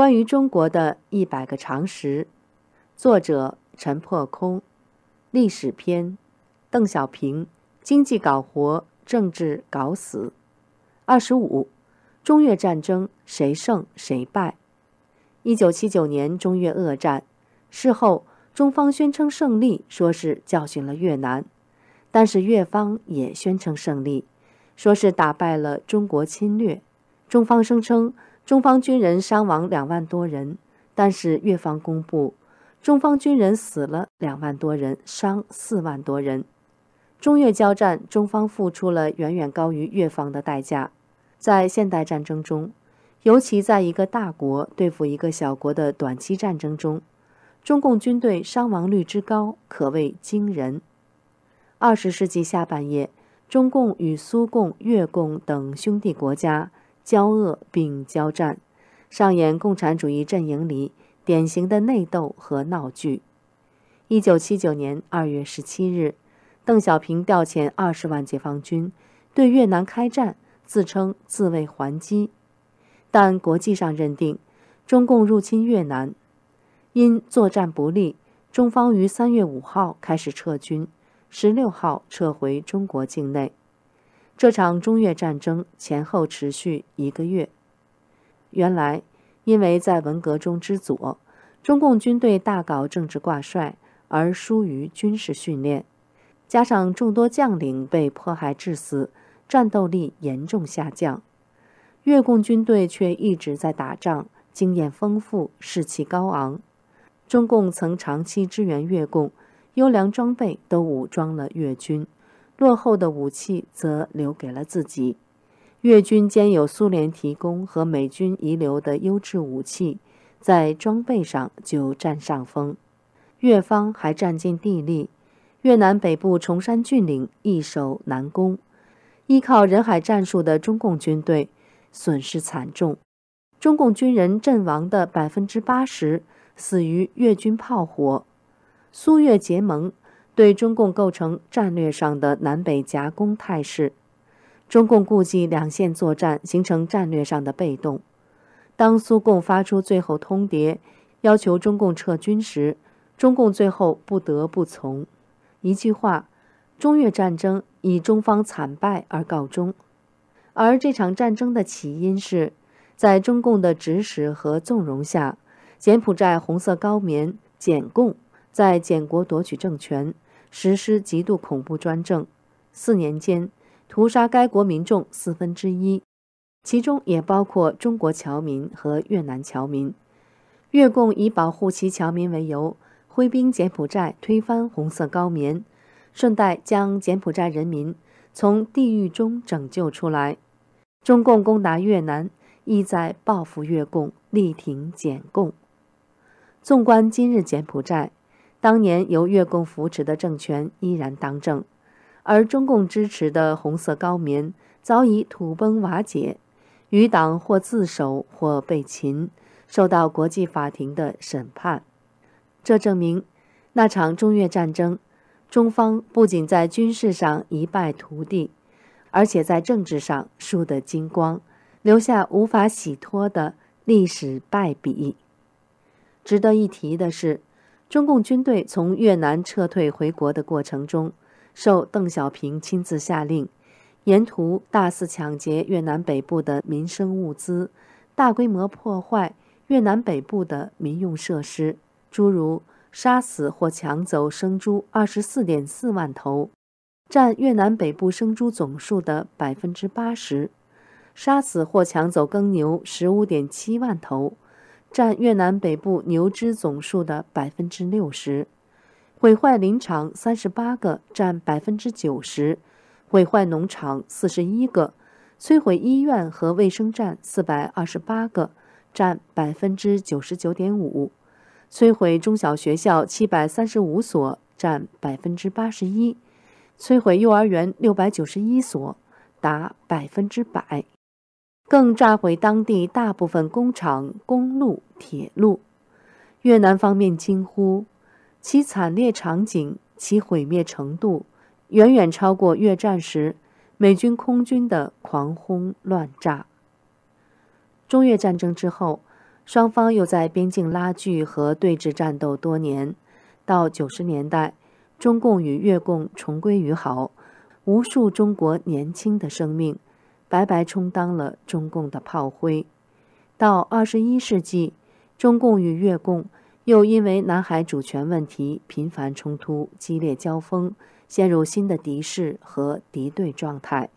关于中国的一百个常识，作者陈破空，历史篇，邓小平，经济搞活，政治搞死。二十五，中越战争谁胜谁败？一九七九年中越恶战，事后中方宣称胜利，说是教训了越南，但是越方也宣称胜利，说是打败了中国侵略。中方声称。中方军人伤亡两万多人，但是越方公布，中方军人死了两万多人，伤四万多人。中越交战，中方付出了远远高于越方的代价。在现代战争中，尤其在一个大国对付一个小国的短期战争中，中共军队伤亡率之高可谓惊人。二十世纪下半叶，中共与苏共、越共等兄弟国家。交恶并交战，上演共产主义阵营里典型的内斗和闹剧。一九七九年二月十七日，邓小平调遣二十万解放军对越南开战，自称自卫还击。但国际上认定中共入侵越南，因作战不利，中方于三月五号开始撤军，十六号撤回中国境内。这场中越战争前后持续一个月。原来，因为在文革中之左，中共军队大搞政治挂帅，而疏于军事训练，加上众多将领被迫害致死，战斗力严重下降。越共军队却一直在打仗，经验丰富，士气高昂。中共曾长期支援越共，优良装备都武装了越军。落后的武器则留给了自己。越军兼有苏联提供和美军遗留的优质武器，在装备上就占上风。越方还占尽地利，越南北部崇山峻岭易守难攻，依靠人海战术的中共军队损失惨重，中共军人阵亡的百分之八十死于越军炮火。苏越结盟。对中共构成战略上的南北夹攻态势，中共顾忌两线作战形成战略上的被动。当苏共发出最后通牒，要求中共撤军时，中共最后不得不从。一句话，中越战争以中方惨败而告终。而这场战争的起因是，在中共的指使和纵容下，柬埔寨红色高棉柬共在柬国夺取政权。实施极度恐怖专政，四年间屠杀该国民众四分之一，其中也包括中国侨民和越南侨民。越共以保护其侨民为由，挥兵柬埔寨，推翻红色高棉，顺带将柬埔寨人民从地狱中拯救出来。中共攻打越南，意在报复越共，力挺柬共。纵观今日柬埔寨。当年由越共扶持的政权依然当政，而中共支持的红色高棉早已土崩瓦解，余党或自首或被擒，受到国际法庭的审判。这证明，那场中越战争，中方不仅在军事上一败涂地，而且在政治上输得精光，留下无法洗脱的历史败笔。值得一提的是。中共军队从越南撤退回国的过程中，受邓小平亲自下令，沿途大肆抢劫越南北部的民生物资，大规模破坏越南北部的民用设施，诸如杀死或抢走生猪二十四点四万头，占越南北部生猪总数的百分之八十；杀死或抢走耕牛十五点七万头。占越南北部牛只总数的百分之六十，毁坏林场三十八个，占百分之九十；毁坏农场四十一个，摧毁医院和卫生站四百二十八个，占百分之九十九点五；摧毁中小学校七百三十五所，占百分之八十一；摧毁幼儿园六百九十一所，达百分之百。更炸毁当地大部分工厂、公路、铁路。越南方面惊呼，其惨烈场景、其毁灭程度，远远超过越战时美军空军的狂轰乱炸。中越战争之后，双方又在边境拉锯和对峙战斗多年。到九十年代，中共与越共重归于好，无数中国年轻的生命白白充当了中共的炮灰。到二十一世纪，中共与越共又因为南海主权问题频繁冲突、激烈交锋，陷入新的敌视和敌对状态。